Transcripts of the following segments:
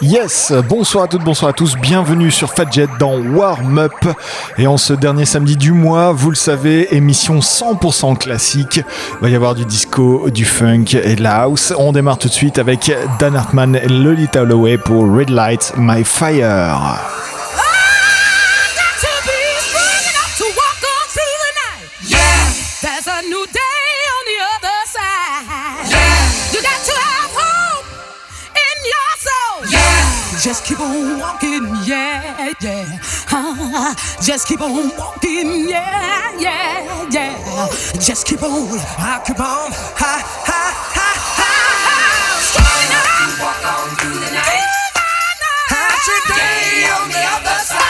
Yes, bonsoir à toutes, bonsoir à tous, bienvenue sur Fadjet dans Warm Up. Et en ce dernier samedi du mois, vous le savez, émission 100% classique. Il va y avoir du disco, du funk et de la house. On démarre tout de suite avec Dan Hartman et Lolita Holloway pour Red Light My Fire. Just keep on walking, yeah, yeah. Uh, just keep on walking, yeah, yeah, yeah. Just keep on, I keep on, ha, ha, ha, ha, ha. Strong enough. Walk on through the night. The night. Day on the other side.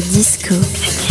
Disco.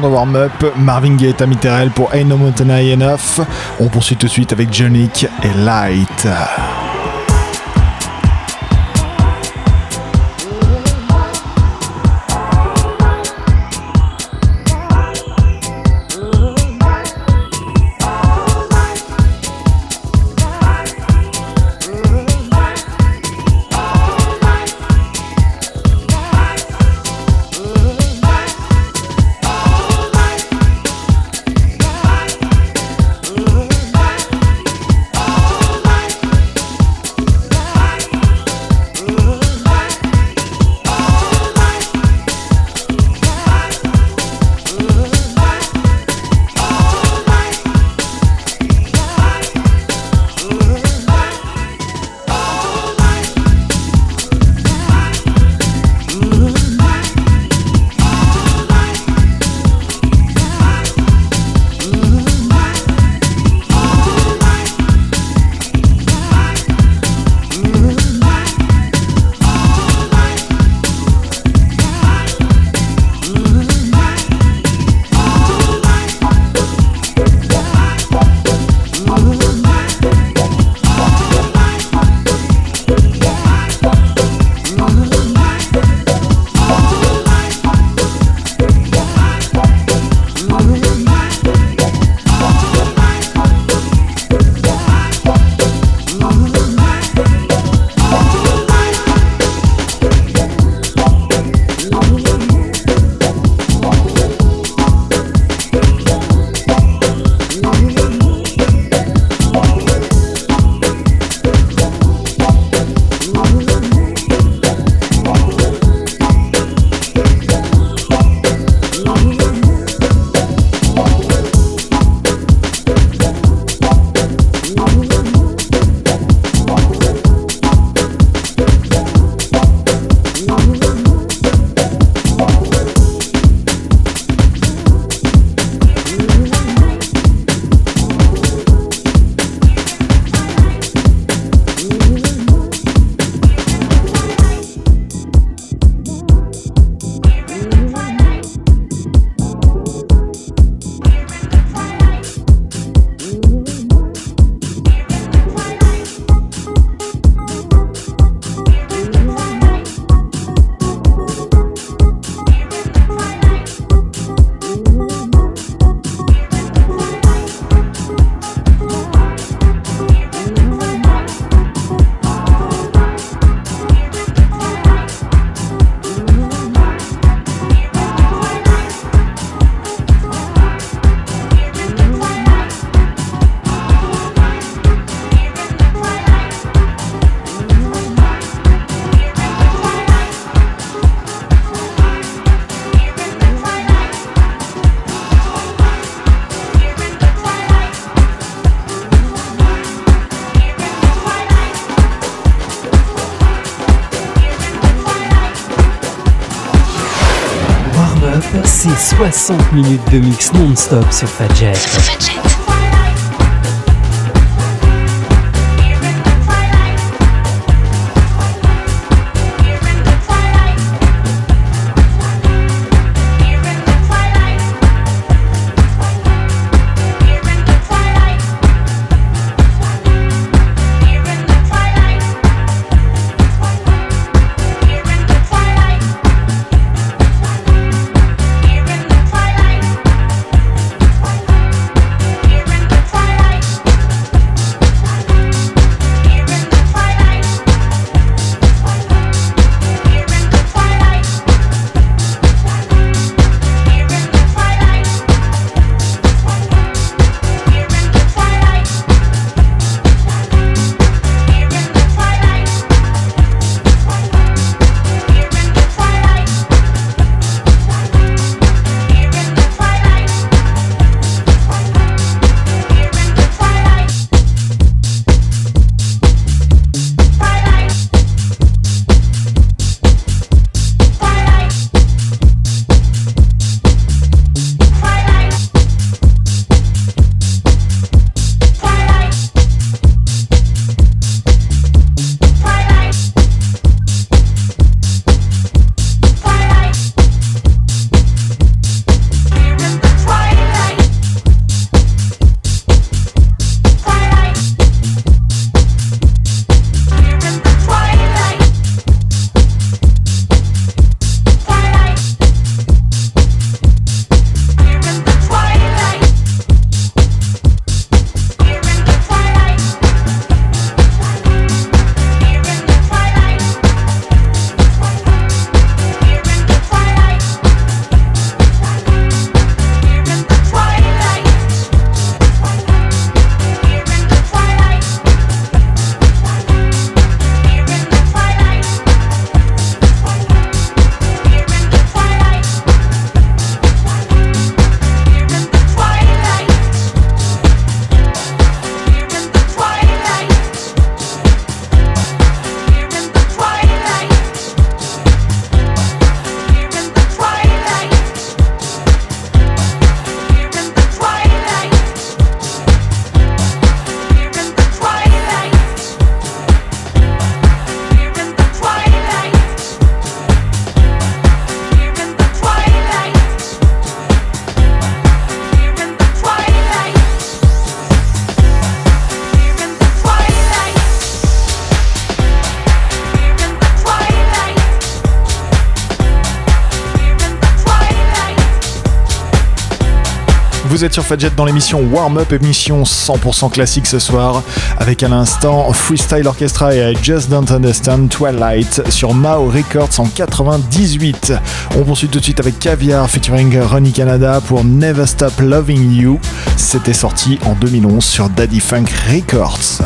De warm-up, Marvin Gaye et pour Ain't No Mountain Enough. On poursuit tout de suite avec Jonick et Light. 60 minutes de mix non-stop sur Fadjet. vous êtes sur Fadjet dans l'émission Warm Up, émission 100% classique ce soir, avec à l'instant Freestyle Orchestra et I Just Don't Understand Twilight sur Mao Records en 98. On poursuit tout de suite avec Caviar featuring Ronnie Canada pour Never Stop Loving You. C'était sorti en 2011 sur Daddy Funk Records.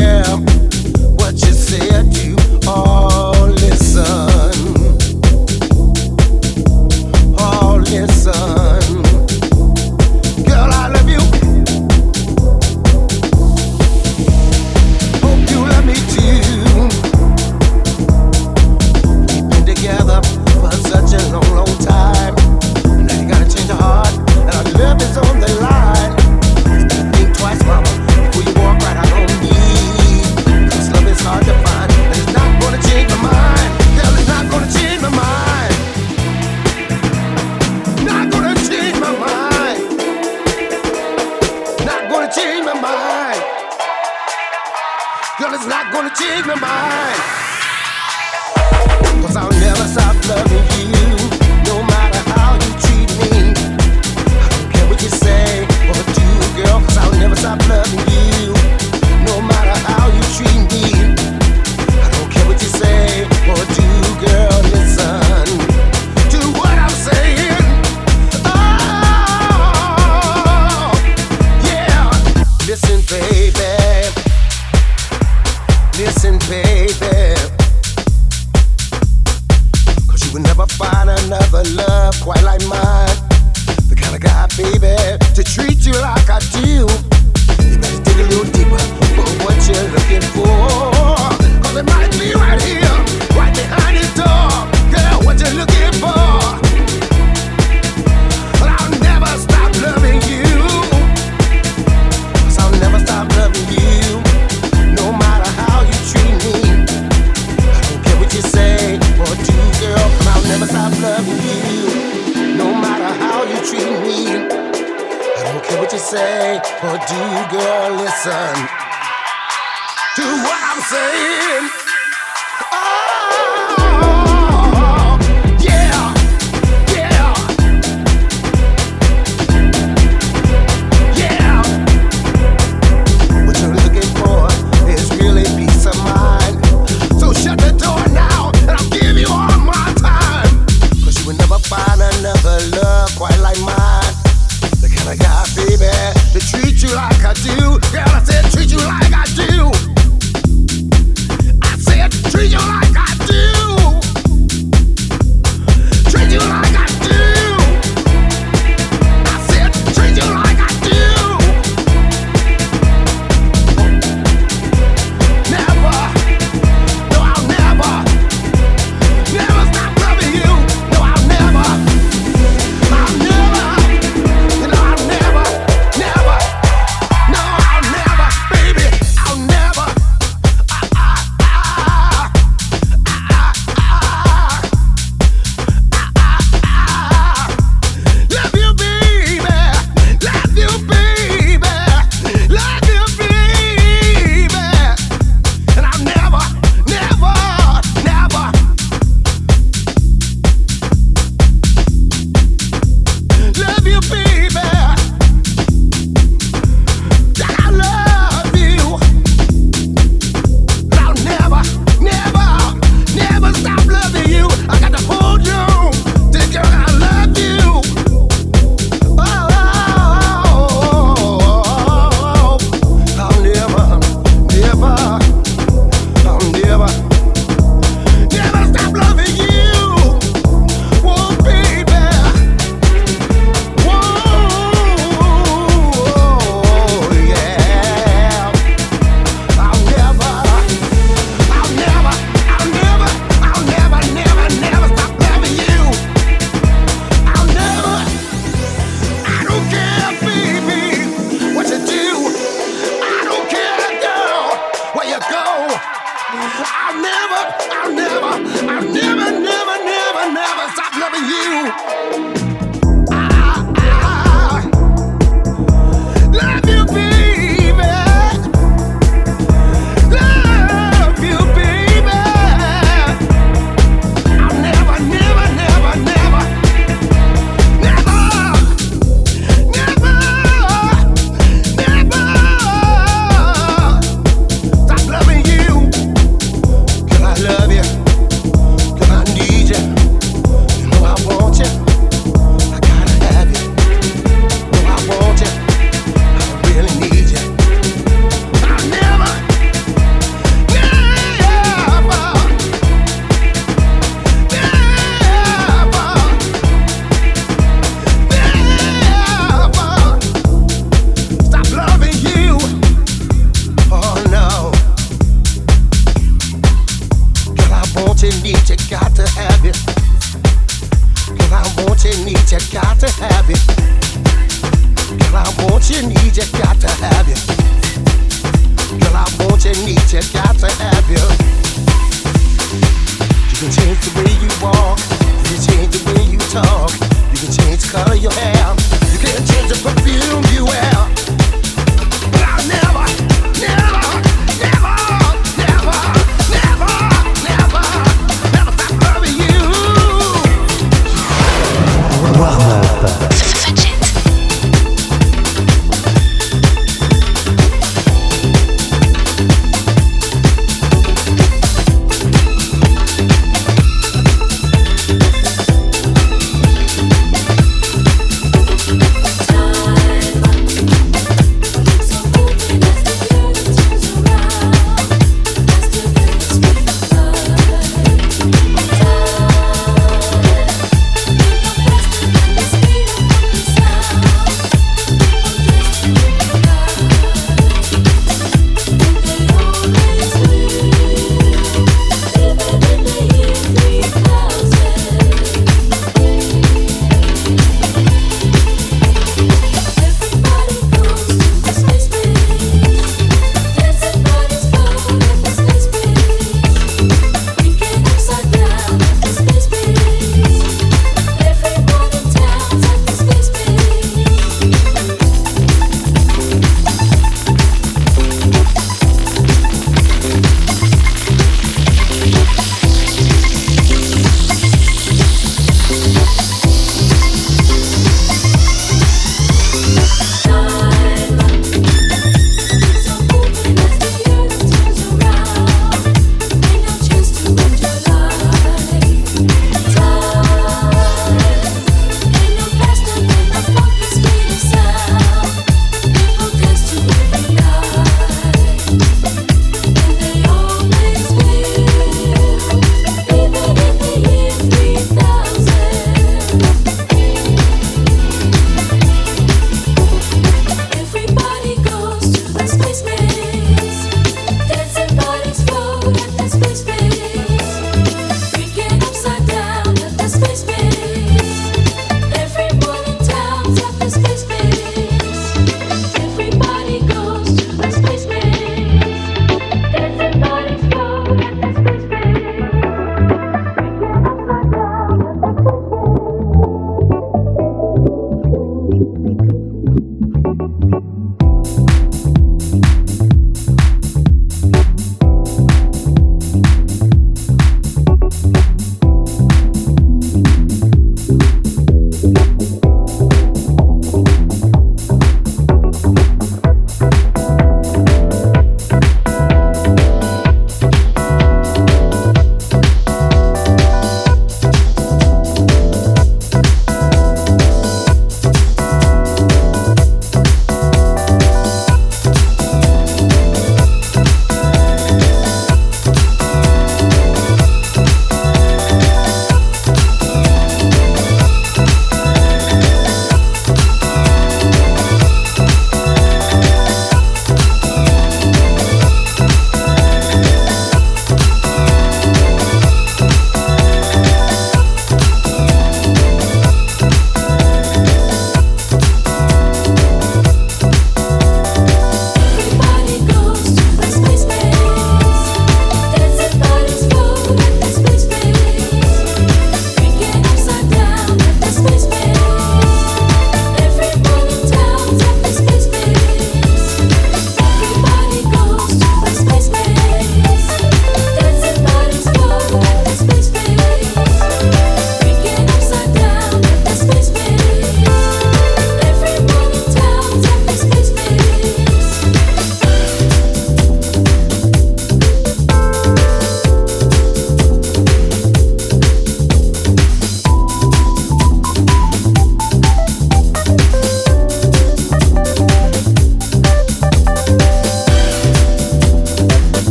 yeah. Girl, it's not gonna change my mind. Cause I'll never stop loving you, no matter how you treat me. I don't care what you say or do, girl, cause I'll never stop loving you. quite like mine. The kind of guy, baby, to treat you like I do. You better dig a little deeper what you looking for. Cause it might be right here. do, girl, listen.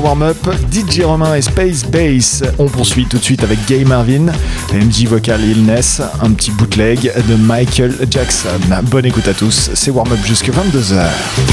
À l'instant dans Warm Up, DJ Romain et Space Bass. On poursuit tout de suite avec Gay Marvin, MJ Vocal Illness, un petit bootleg de Michael Jackson. Bonne écoute à tous, c'est Warm Up jusqu'à 22h.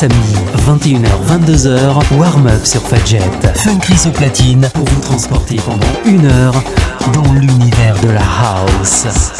Samedi, 21h-22h, warm-up sur Fadjet. Funk au platine pour vous transporter pendant une heure dans l'univers de la house.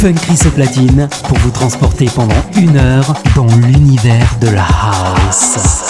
Fun Chris au platine pour vous transporter pendant une heure dans l'univers de la house.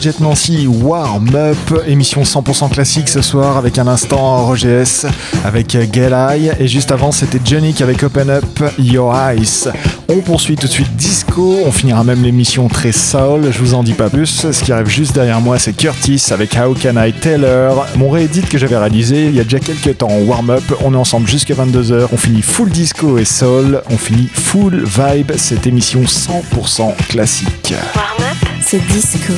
Fadjet Nancy Warm Up, émission 100% classique ce soir avec un instant Roger S, avec Get Eye et juste avant c'était Johnny avec Open Up Your Eyes. On poursuit tout de suite disco, on finira même l'émission très soul, je vous en dis pas plus. Ce qui arrive juste derrière moi c'est Curtis avec How Can I Tell Her, mon réédit que j'avais réalisé il y a déjà quelques temps en warm up. On est ensemble jusqu'à 22h, on finit full disco et soul, on finit full vibe cette émission 100% classique. C'est disco.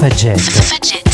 22h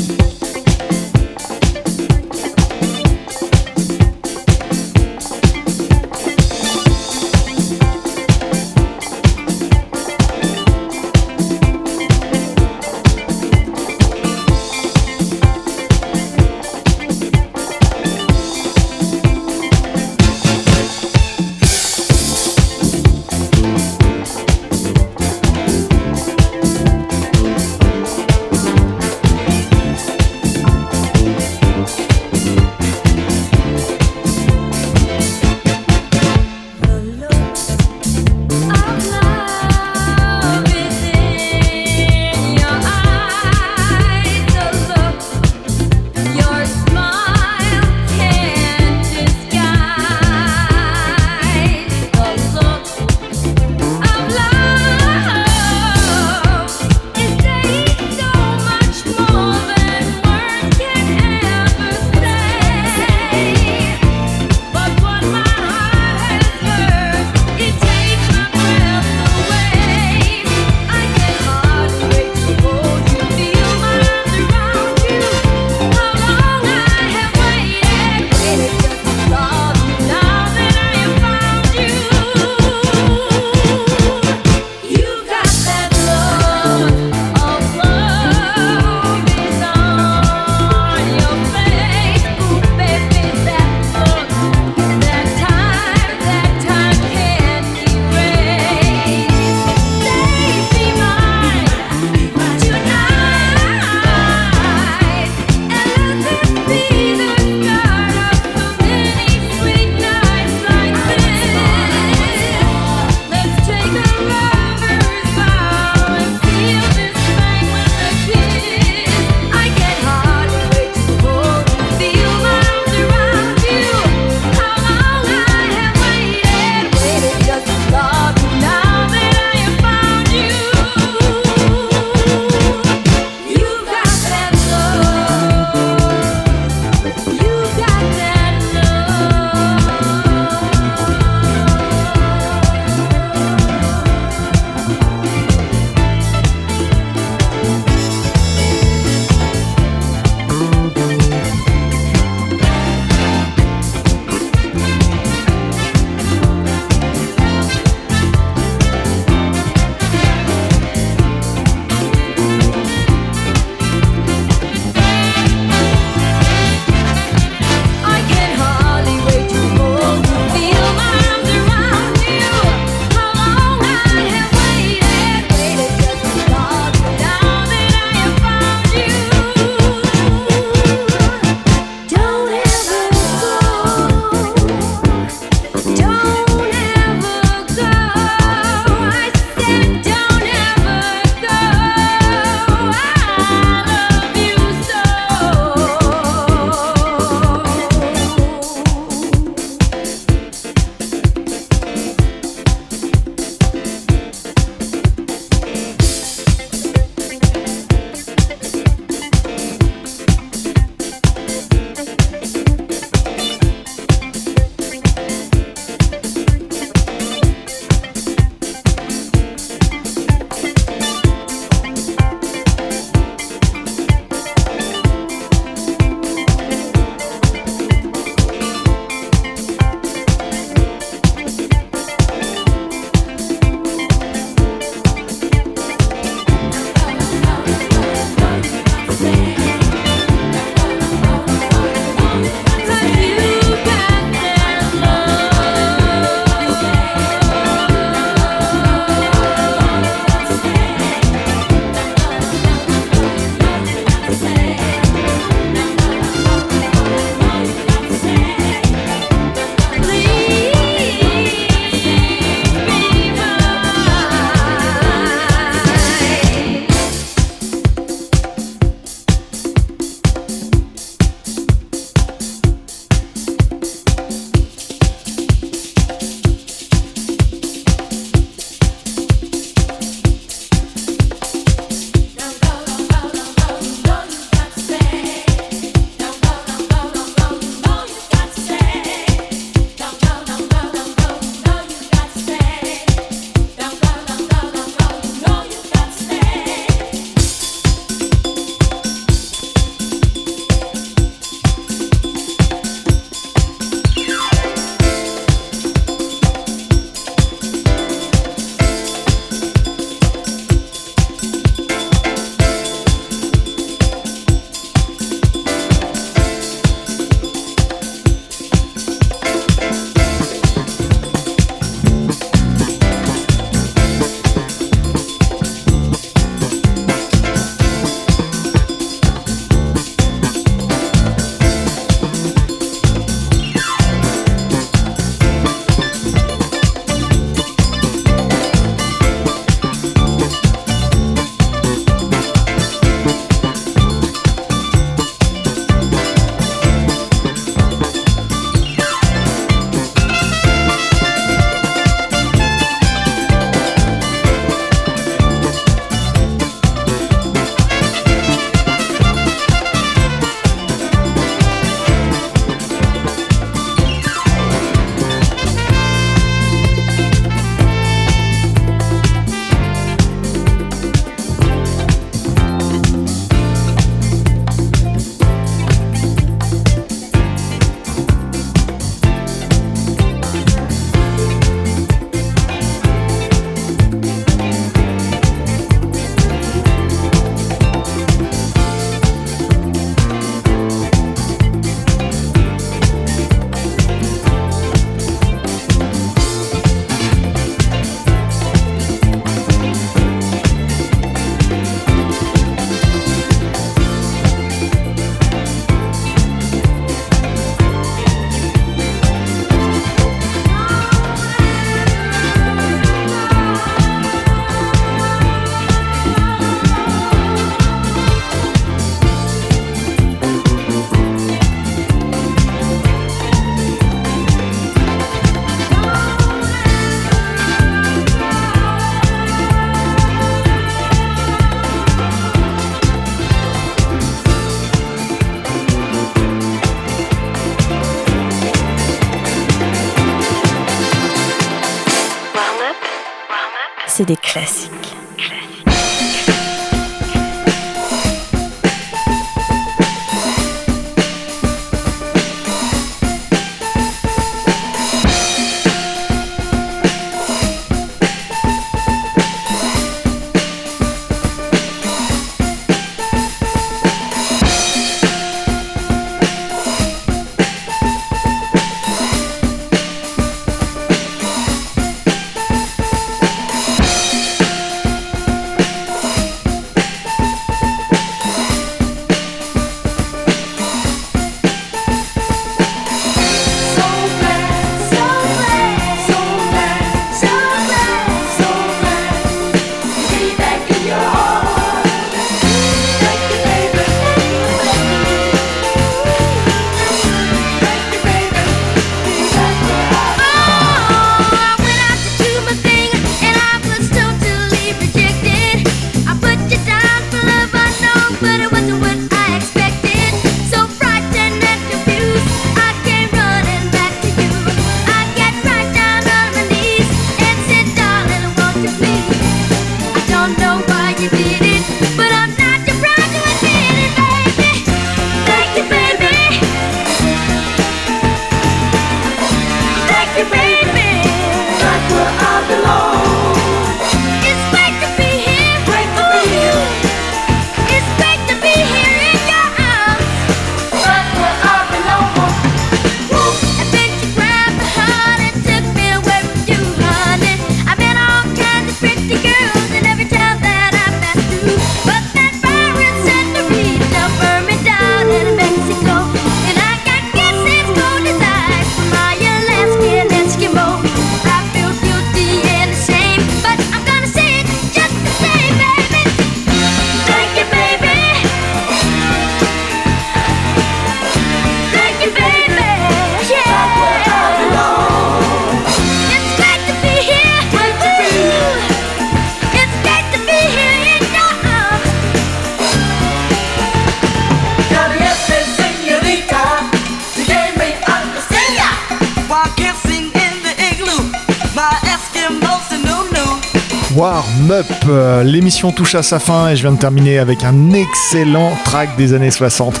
l'émission touche à sa fin et je viens de terminer avec un excellent track des années 60.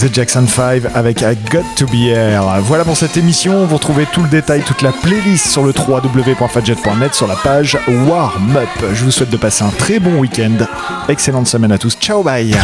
The Jackson 5 avec I Got to Be Here. Voilà pour cette émission. Vous retrouvez tout le détail, toute la playlist sur le www.fadjet.net sur la page Warm Up. Je vous souhaite de passer un très bon week-end. Excellente semaine à tous. Ciao, bye.